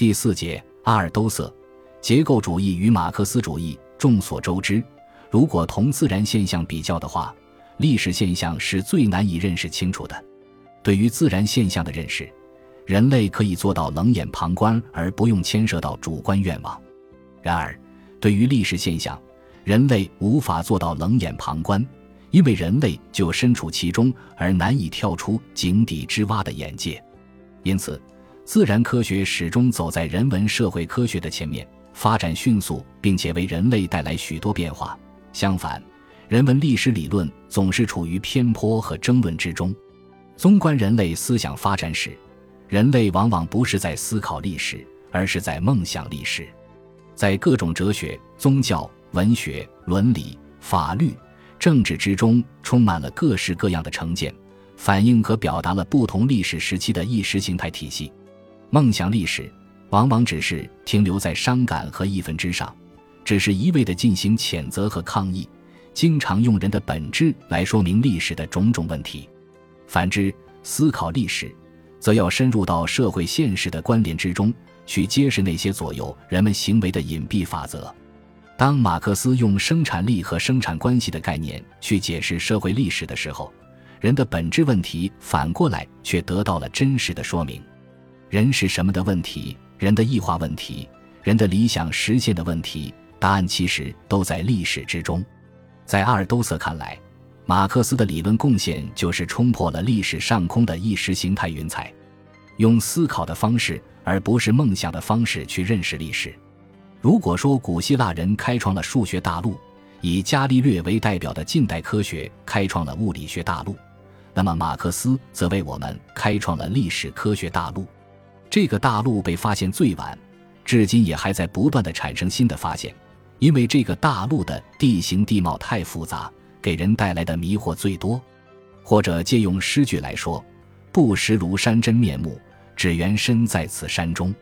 第四节，阿尔都塞结构主义与马克思主义。众所周知，如果同自然现象比较的话，历史现象是最难以认识清楚的。对于自然现象的认识，人类可以做到冷眼旁观而不用牵涉到主观愿望；然而，对于历史现象，人类无法做到冷眼旁观，因为人类就身处其中而难以跳出井底之蛙的眼界。因此，自然科学始终走在人文社会科学的前面。发展迅速，并且为人类带来许多变化。相反，人文历史理论总是处于偏颇和争论之中。纵观人类思想发展史，人类往往不是在思考历史，而是在梦想历史。在各种哲学、宗教、文学、伦理、法律、政治之中，充满了各式各样的成见，反映和表达了不同历史时期的意识形态体系。梦想历史。往往只是停留在伤感和义愤之上，只是一味地进行谴责和抗议，经常用人的本质来说明历史的种种问题。反之，思考历史，则要深入到社会现实的关联之中，去揭示那些左右人们行为的隐蔽法则。当马克思用生产力和生产关系的概念去解释社会历史的时候，人的本质问题反过来却得到了真实的说明：人是什么的问题。人的异化问题，人的理想实现的问题，答案其实都在历史之中。在阿尔都塞看来，马克思的理论贡献就是冲破了历史上空的意识形态云彩，用思考的方式，而不是梦想的方式去认识历史。如果说古希腊人开创了数学大陆，以伽利略为代表的近代科学开创了物理学大陆，那么马克思则为我们开创了历史科学大陆。这个大陆被发现最晚，至今也还在不断的产生新的发现，因为这个大陆的地形地貌太复杂，给人带来的迷惑最多。或者借用诗句来说：“不识庐山真面目，只缘身在此山中。”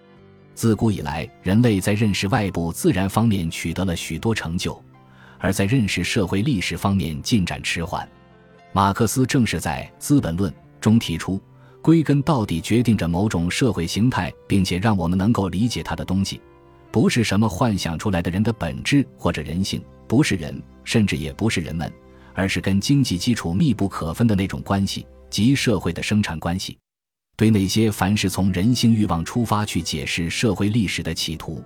自古以来，人类在认识外部自然方面取得了许多成就，而在认识社会历史方面进展迟缓。马克思正是在《资本论》中提出。归根到底，决定着某种社会形态，并且让我们能够理解它的东西，不是什么幻想出来的人的本质或者人性，不是人，甚至也不是人们，而是跟经济基础密不可分的那种关系，即社会的生产关系。对那些凡是从人性欲望出发去解释社会历史的企图，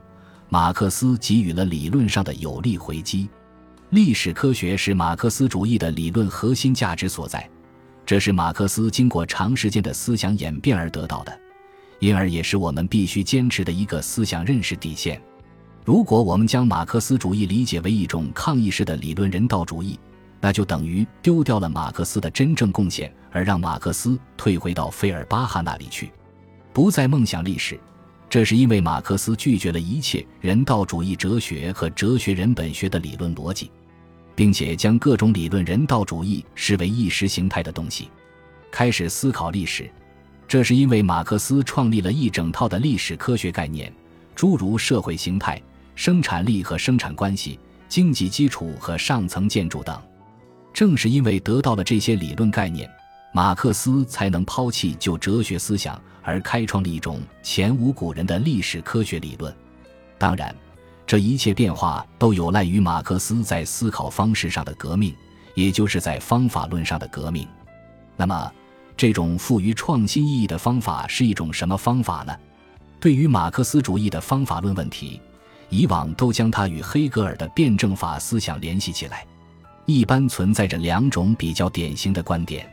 马克思给予了理论上的有力回击。历史科学是马克思主义的理论核心价值所在。这是马克思经过长时间的思想演变而得到的，因而也是我们必须坚持的一个思想认识底线。如果我们将马克思主义理解为一种抗议式的理论人道主义，那就等于丢掉了马克思的真正贡献，而让马克思退回到费尔巴哈那里去，不再梦想历史。这是因为马克思拒绝了一切人道主义哲学和哲学人本学的理论逻辑。并且将各种理论人道主义视为意识形态的东西，开始思考历史。这是因为马克思创立了一整套的历史科学概念，诸如社会形态、生产力和生产关系、经济基础和上层建筑等。正是因为得到了这些理论概念，马克思才能抛弃旧哲学思想，而开创了一种前无古人的历史科学理论。当然。这一切变化都有赖于马克思在思考方式上的革命，也就是在方法论上的革命。那么，这种富于创新意义的方法是一种什么方法呢？对于马克思主义的方法论问题，以往都将它与黑格尔的辩证法思想联系起来。一般存在着两种比较典型的观点：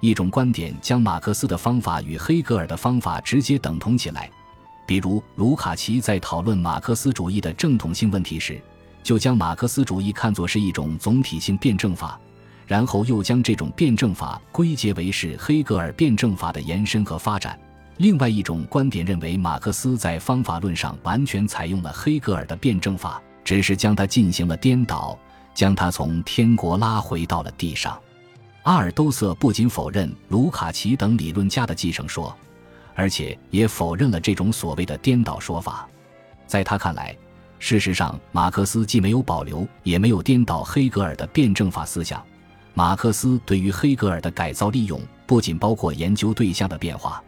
一种观点将马克思的方法与黑格尔的方法直接等同起来。比如，卢卡奇在讨论马克思主义的正统性问题时，就将马克思主义看作是一种总体性辩证法，然后又将这种辩证法归结为是黑格尔辩证法的延伸和发展。另外一种观点认为，马克思在方法论上完全采用了黑格尔的辩证法，只是将它进行了颠倒，将它从天国拉回到了地上。阿尔都塞不仅否认卢卡奇等理论家的继承说。而且也否认了这种所谓的颠倒说法。在他看来，事实上，马克思既没有保留，也没有颠倒黑格尔的辩证法思想。马克思对于黑格尔的改造利用，不仅包括研究对象的变化，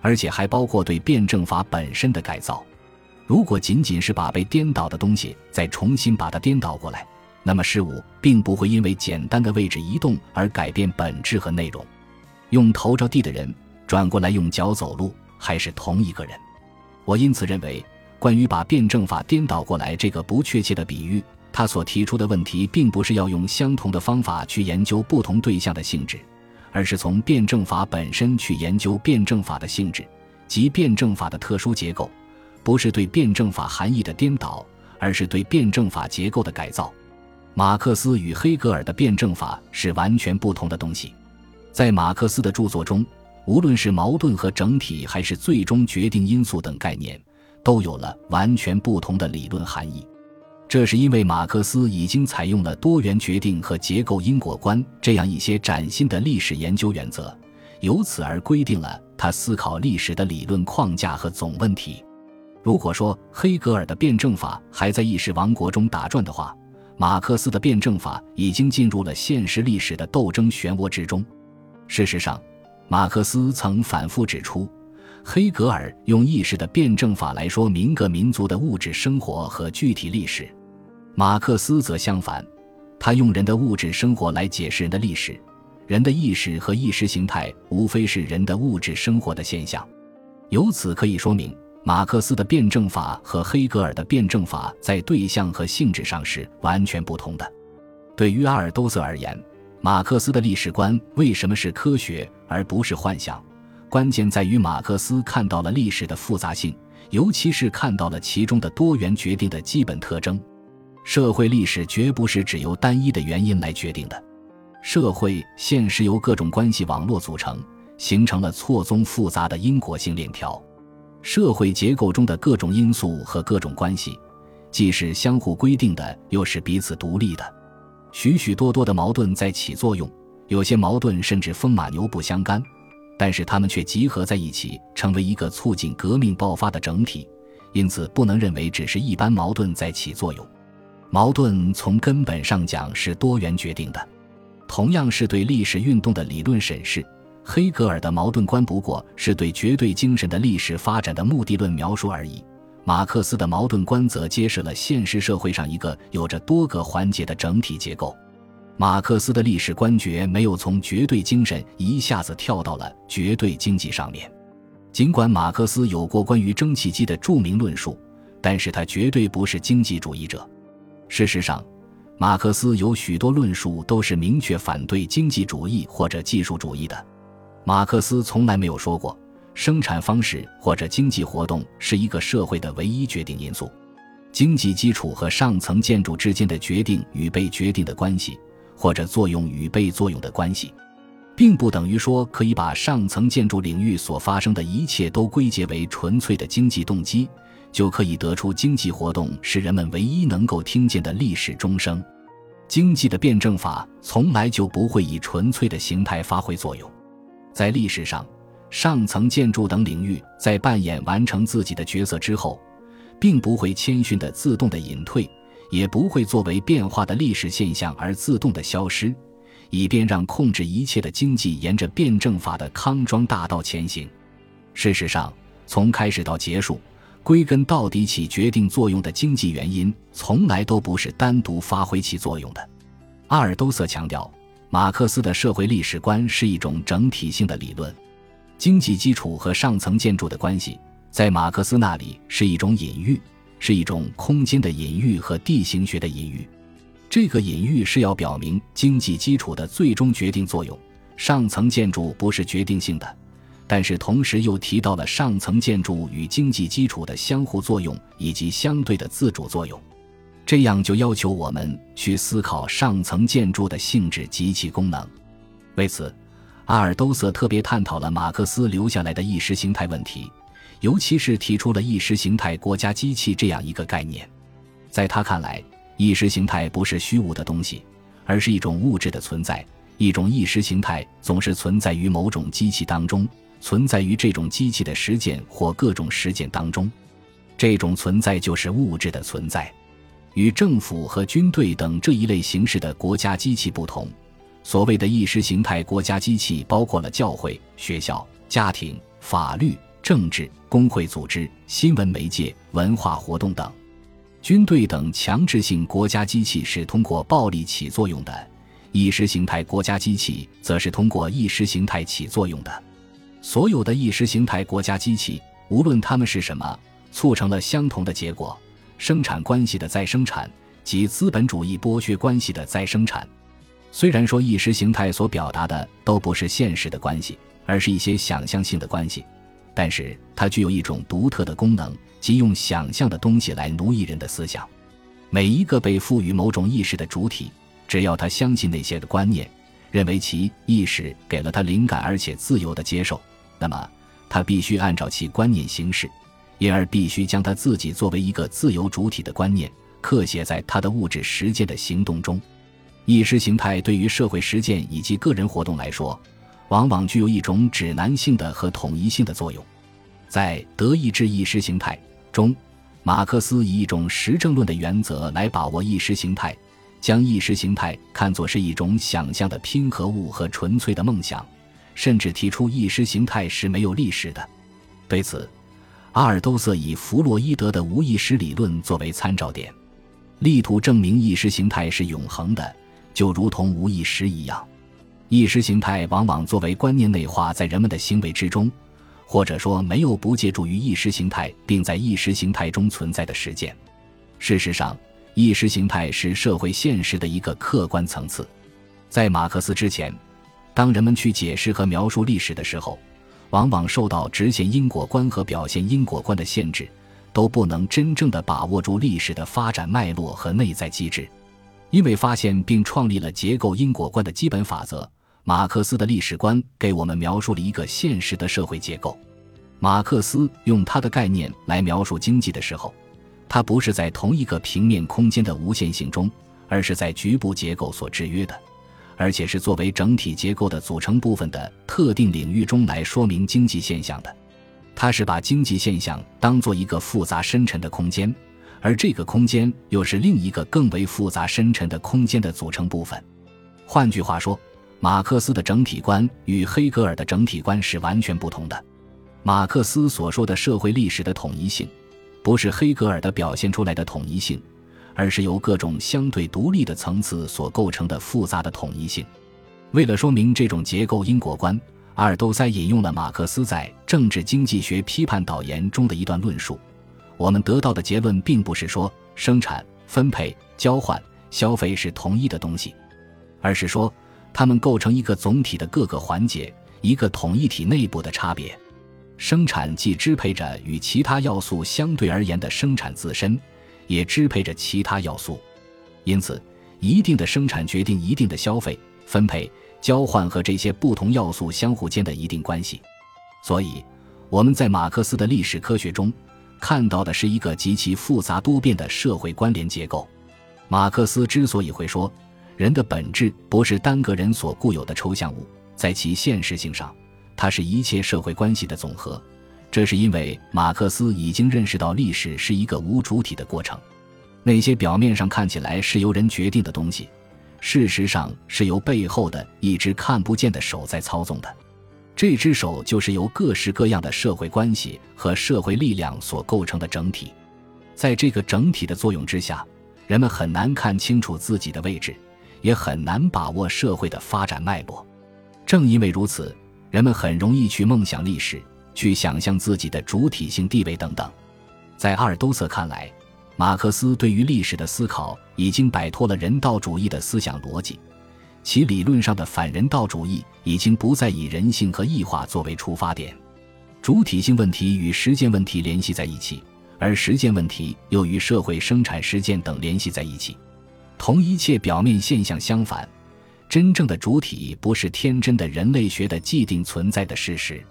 而且还包括对辩证法本身的改造。如果仅仅是把被颠倒的东西再重新把它颠倒过来，那么事物并不会因为简单的位置移动而改变本质和内容。用头着地的人转过来用脚走路，还是同一个人。我因此认为，关于把辩证法颠倒过来这个不确切的比喻，他所提出的问题，并不是要用相同的方法去研究不同对象的性质，而是从辩证法本身去研究辩证法的性质及辩证法的特殊结构。不是对辩证法含义的颠倒，而是对辩证法结构的改造。马克思与黑格尔的辩证法是完全不同的东西。在马克思的著作中，无论是矛盾和整体，还是最终决定因素等概念，都有了完全不同的理论含义。这是因为马克思已经采用了多元决定和结构因果观这样一些崭新的历史研究原则，由此而规定了他思考历史的理论框架和总问题。如果说黑格尔的辩证法还在意识王国中打转的话，马克思的辩证法已经进入了现实历史的斗争漩涡之中。事实上，马克思曾反复指出，黑格尔用意识的辩证法来说明各民族的物质生活和具体历史，马克思则相反，他用人的物质生活来解释人的历史。人的意识和意识形态无非是人的物质生活的现象，由此可以说明。马克思的辩证法和黑格尔的辩证法在对象和性质上是完全不同的。对于阿尔都塞而言，马克思的历史观为什么是科学而不是幻想？关键在于马克思看到了历史的复杂性，尤其是看到了其中的多元决定的基本特征。社会历史绝不是只由单一的原因来决定的，社会现实由各种关系网络组成，形成了错综复杂的因果性链条。社会结构中的各种因素和各种关系，既是相互规定的，又是彼此独立的。许许多多的矛盾在起作用，有些矛盾甚至风马牛不相干，但是它们却集合在一起，成为一个促进革命爆发的整体。因此，不能认为只是一般矛盾在起作用。矛盾从根本上讲是多元决定的，同样是对历史运动的理论审视。黑格尔的矛盾观不过是对绝对精神的历史发展的目的论描述而已，马克思的矛盾观则揭示了现实社会上一个有着多个环节的整体结构。马克思的历史观觉没有从绝对精神一下子跳到了绝对经济上面。尽管马克思有过关于蒸汽机的著名论述，但是他绝对不是经济主义者。事实上，马克思有许多论述都是明确反对经济主义或者技术主义的。马克思从来没有说过，生产方式或者经济活动是一个社会的唯一决定因素。经济基础和上层建筑之间的决定与被决定的关系，或者作用与被作用的关系，并不等于说可以把上层建筑领域所发生的一切都归结为纯粹的经济动机，就可以得出经济活动是人们唯一能够听见的历史钟声。经济的辩证法从来就不会以纯粹的形态发挥作用。在历史上，上层建筑等领域在扮演完成自己的角色之后，并不会谦逊的自动的隐退，也不会作为变化的历史现象而自动的消失，以便让控制一切的经济沿着辩证法的康庄大道前行。事实上，从开始到结束，归根到底起决定作用的经济原因，从来都不是单独发挥其作用的。阿尔都塞强调。马克思的社会历史观是一种整体性的理论，经济基础和上层建筑的关系，在马克思那里是一种隐喻，是一种空间的隐喻和地形学的隐喻。这个隐喻是要表明经济基础的最终决定作用，上层建筑不是决定性的，但是同时又提到了上层建筑与经济基础的相互作用以及相对的自主作用。这样就要求我们去思考上层建筑的性质及其功能。为此，阿尔都塞特别探讨了马克思留下来的意识形态问题，尤其是提出了意识形态国家机器这样一个概念。在他看来，意识形态不是虚无的东西，而是一种物质的存在。一种意识形态总是存在于某种机器当中，存在于这种机器的实践或各种实践当中。这种存在就是物质的存在。与政府和军队等这一类形式的国家机器不同，所谓的意识形态国家机器包括了教会、学校、家庭、法律、政治、工会组织、新闻媒介、文化活动等。军队等强制性国家机器是通过暴力起作用的，意识形态国家机器则是通过意识形态起作用的。所有的意识形态国家机器，无论它们是什么，促成了相同的结果：生产关系的再生产及资本主义剥削关系的再生产。虽然说意识形态所表达的都不是现实的关系，而是一些想象性的关系，但是它具有一种独特的功能。即用想象的东西来奴役人的思想。每一个被赋予某种意识的主体，只要他相信那些的观念，认为其意识给了他灵感，而且自由的接受，那么他必须按照其观念行事，因而必须将他自己作为一个自由主体的观念刻写在他的物质实践的行动中。意识形态对于社会实践以及个人活动来说，往往具有一种指南性的和统一性的作用。在德意志意识形态。中，马克思以一种实证论的原则来把握意识形态，将意识形态看作是一种想象的拼合物和纯粹的梦想，甚至提出意识形态是没有历史的。对此，阿尔都塞以弗洛伊德的无意识理论作为参照点，力图证明意识形态是永恒的，就如同无意识一样。意识形态往往作为观念内化在人们的行为之中。或者说，没有不借助于意识形态，并在意识形态中存在的实践。事实上，意识形态是社会现实的一个客观层次。在马克思之前，当人们去解释和描述历史的时候，往往受到直线因果观和表现因果观的限制，都不能真正的把握住历史的发展脉络和内在机制。因为发现并创立了结构因果观的基本法则。马克思的历史观给我们描述了一个现实的社会结构。马克思用他的概念来描述经济的时候，他不是在同一个平面空间的无限性中，而是在局部结构所制约的，而且是作为整体结构的组成部分的特定领域中来说明经济现象的。他是把经济现象当做一个复杂深沉的空间，而这个空间又是另一个更为复杂深沉的空间的组成部分。换句话说。马克思的整体观与黑格尔的整体观是完全不同的。马克思所说的社会历史的统一性，不是黑格尔的表现出来的统一性，而是由各种相对独立的层次所构成的复杂的统一性。为了说明这种结构因果观，阿尔都塞引用了马克思在《政治经济学批判导言》中的一段论述。我们得到的结论并不是说生产、分配、交换、消费是同一的东西，而是说。它们构成一个总体的各个环节，一个统一体内部的差别。生产既支配着与其他要素相对而言的生产自身，也支配着其他要素。因此，一定的生产决定一定的消费、分配、交换和这些不同要素相互间的一定关系。所以，我们在马克思的历史科学中看到的是一个极其复杂多变的社会关联结构。马克思之所以会说。人的本质不是单个人所固有的抽象物，在其现实性上，它是一切社会关系的总和。这是因为马克思已经认识到历史是一个无主体的过程，那些表面上看起来是由人决定的东西，事实上是由背后的一只看不见的手在操纵的。这只手就是由各式各样的社会关系和社会力量所构成的整体。在这个整体的作用之下，人们很难看清楚自己的位置。也很难把握社会的发展脉络，正因为如此，人们很容易去梦想历史，去想象自己的主体性地位等等。在阿尔都塞看来，马克思对于历史的思考已经摆脱了人道主义的思想逻辑，其理论上的反人道主义已经不再以人性和异化作为出发点，主体性问题与实践问题联系在一起，而实践问题又与社会生产实践等联系在一起。同一切表面现象相反，真正的主体不是天真的人类学的既定存在的事实，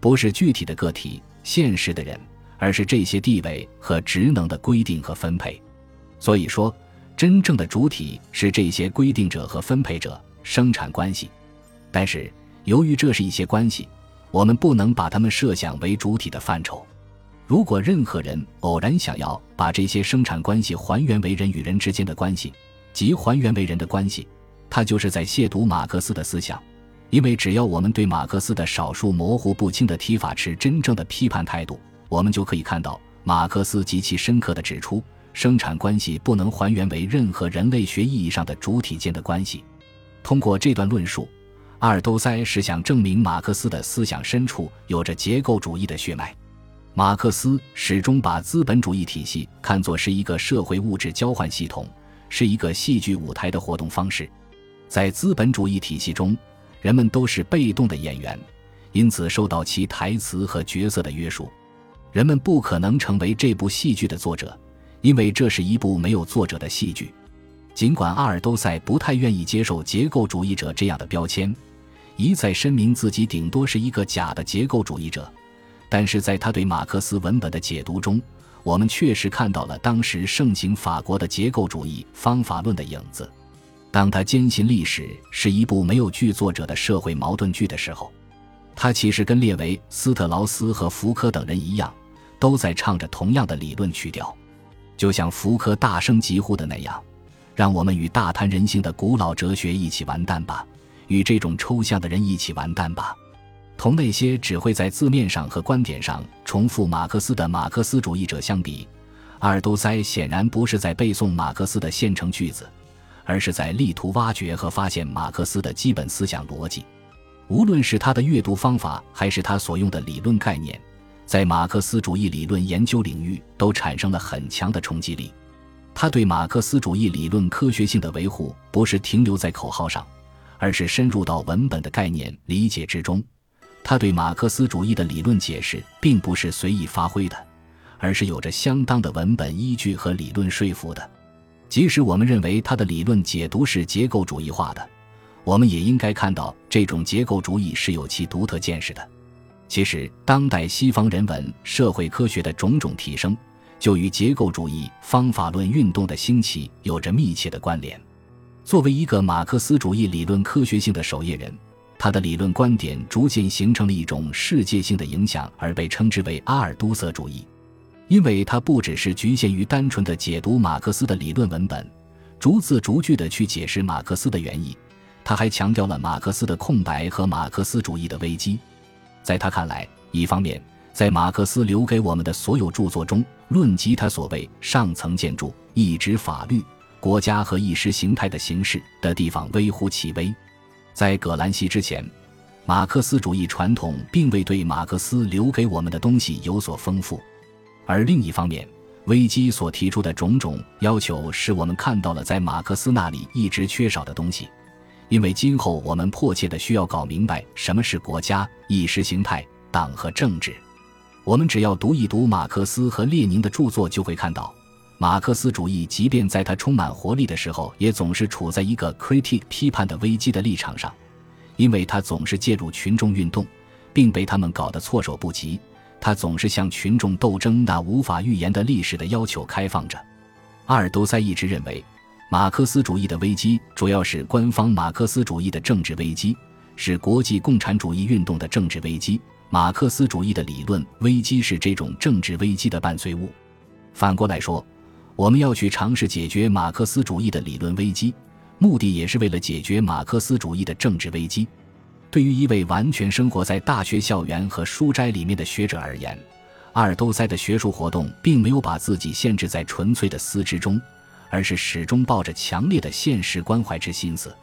不是具体的个体、现实的人，而是这些地位和职能的规定和分配。所以说，真正的主体是这些规定者和分配者生产关系。但是，由于这是一些关系，我们不能把它们设想为主体的范畴。如果任何人偶然想要把这些生产关系还原为人与人之间的关系，即还原为人的关系，他就是在亵渎马克思的思想，因为只要我们对马克思的少数模糊不清的提法持真正的批判态度，我们就可以看到，马克思极其深刻的指出，生产关系不能还原为任何人类学意义上的主体间的关系。通过这段论述，阿尔都塞是想证明马克思的思想深处有着结构主义的血脉。马克思始终把资本主义体系看作是一个社会物质交换系统，是一个戏剧舞台的活动方式。在资本主义体系中，人们都是被动的演员，因此受到其台词和角色的约束。人们不可能成为这部戏剧的作者，因为这是一部没有作者的戏剧。尽管阿尔都塞不太愿意接受结构主义者这样的标签，一再声明自己顶多是一个假的结构主义者。但是在他对马克思文本的解读中，我们确实看到了当时盛行法国的结构主义方法论的影子。当他坚信历史是一部没有剧作者的社会矛盾剧的时候，他其实跟列维、斯特劳斯和福柯等人一样，都在唱着同样的理论曲调。就像福柯大声疾呼的那样：“让我们与大谈人性的古老哲学一起完蛋吧，与这种抽象的人一起完蛋吧。”同那些只会在字面上和观点上重复马克思的马克思主义者相比，阿尔都塞显然不是在背诵马克思的现成句子，而是在力图挖掘和发现马克思的基本思想逻辑。无论是他的阅读方法，还是他所用的理论概念，在马克思主义理论研究领域都产生了很强的冲击力。他对马克思主义理论科学性的维护，不是停留在口号上，而是深入到文本的概念理解之中。他对马克思主义的理论解释，并不是随意发挥的，而是有着相当的文本依据和理论说服的。即使我们认为他的理论解读是结构主义化的，我们也应该看到这种结构主义是有其独特见识的。其实，当代西方人文社会科学的种种提升，就与结构主义方法论运动的兴起有着密切的关联。作为一个马克思主义理论科学性的守夜人。他的理论观点逐渐形成了一种世界性的影响，而被称之为阿尔都塞主义，因为他不只是局限于单纯的解读马克思的理论文本，逐字逐句地去解释马克思的原意，他还强调了马克思的空白和马克思主义的危机。在他看来，一方面，在马克思留给我们的所有著作中，论及他所谓上层建筑、一直法律、国家和意识形态的形式的地方微乎其微。在葛兰西之前，马克思主义传统并未对马克思留给我们的东西有所丰富，而另一方面，危机所提出的种种要求，使我们看到了在马克思那里一直缺少的东西。因为今后我们迫切的需要搞明白什么是国家、意识形态、党和政治。我们只要读一读马克思和列宁的著作，就会看到。马克思主义，即便在他充满活力的时候，也总是处在一个 critic 批判的危机的立场上，因为他总是介入群众运动，并被他们搞得措手不及。他总是向群众斗争那无法预言的历史的要求开放着。阿尔都塞一直认为，马克思主义的危机主要是官方马克思主义的政治危机，是国际共产主义运动的政治危机。马克思主义的理论危机是这种政治危机的伴随物。反过来说。我们要去尝试解决马克思主义的理论危机，目的也是为了解决马克思主义的政治危机。对于一位完全生活在大学校园和书斋里面的学者而言，阿尔都塞的学术活动并没有把自己限制在纯粹的思之中，而是始终抱着强烈的现实关怀之心思。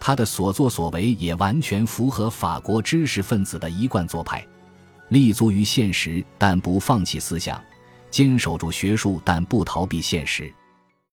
他的所作所为也完全符合法国知识分子的一贯做派：立足于现实，但不放弃思想。坚守住学术，但不逃避现实。